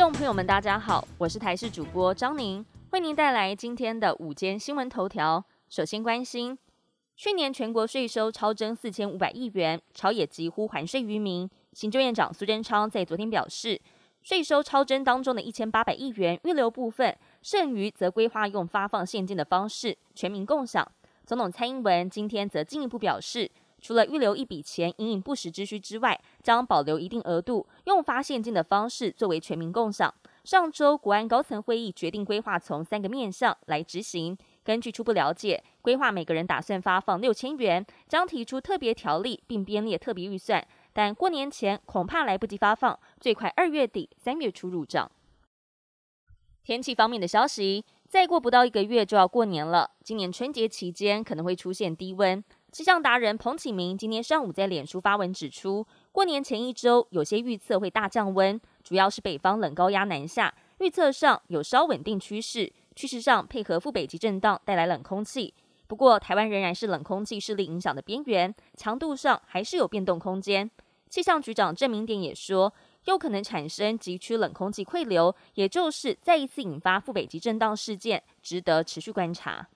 众朋友们，大家好，我是台视主播张宁，为您带来今天的午间新闻头条。首先关心，去年全国税收超征四千五百亿元，朝野几乎还税于民。行政院长苏贞昌在昨天表示，税收超征当中的一千八百亿元预留部分，剩余则规划用发放现金的方式全民共享。总统蔡英文今天则进一步表示。除了预留一笔钱隐隐不时之需之外，将保留一定额度，用发现金的方式作为全民共享。上周国安高层会议决定规划从三个面向来执行。根据初步了解，规划每个人打算发放六千元，将提出特别条例并编列特别预算，但过年前恐怕来不及发放，最快二月底三月初入账。天气方面的消息，再过不到一个月就要过年了，今年春节期间可能会出现低温。气象达人彭启明今天上午在脸书发文指出，过年前一周有些预测会大降温，主要是北方冷高压南下，预测上有稍稳定趋势，趋势上配合副北极震荡带来冷空气。不过，台湾仍然是冷空气势力影响的边缘，强度上还是有变动空间。气象局长郑明典也说，有可能产生极区冷空气汇流，也就是再一次引发副北极震荡事件，值得持续观察。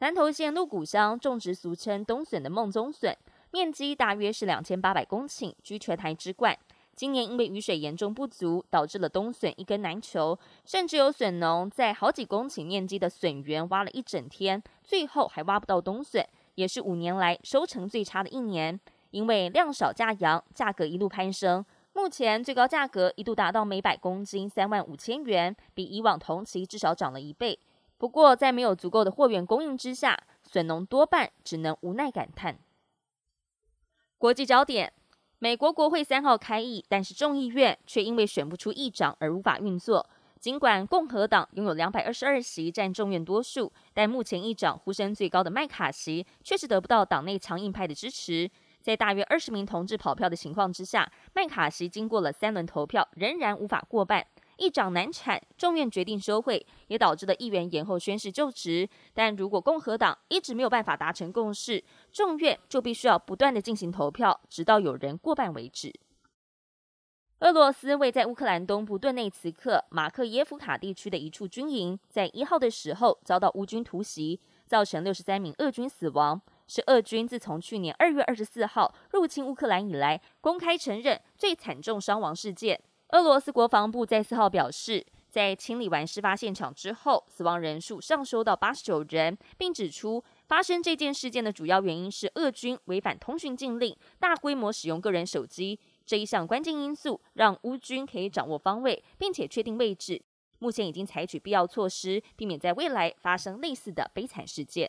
南投县鹿谷乡种植俗称冬笋的梦中笋，面积大约是两千八百公顷，居全台之冠。今年因为雨水严重不足，导致了冬笋一根难求，甚至有笋农在好几公顷面积的笋园挖了一整天，最后还挖不到冬笋，也是五年来收成最差的一年。因为量少价扬，价格一路攀升，目前最高价格一度达到每百公斤三万五千元，比以往同期至少涨了一倍。不过，在没有足够的货源供应之下，笋农多半只能无奈感叹。国际焦点：美国国会三号开议，但是众议院却因为选不出议长而无法运作。尽管共和党拥有两百二十二席占众院多数，但目前议长呼声最高的麦卡锡确实得不到党内强硬派的支持。在大约二十名同志跑票的情况之下，麦卡锡经过了三轮投票，仍然无法过半。议长难产，众院决定收会，也导致了议员延后宣誓就职。但如果共和党一直没有办法达成共识，众院就必须要不断的进行投票，直到有人过半为止。俄罗斯位在乌克兰东部顿内茨克马克耶夫卡地区的一处军营，在一号的时候遭到乌军突袭，造成六十三名俄军死亡，是俄军自从去年二月二十四号入侵乌克兰以来公开承认最惨重伤亡事件。俄罗斯国防部在四号表示，在清理完事发现场之后，死亡人数上升到八十九人，并指出发生这件事件的主要原因是俄军违反通讯禁令，大规模使用个人手机这一项关键因素，让乌军可以掌握方位，并且确定位置。目前已经采取必要措施，避免在未来发生类似的悲惨事件。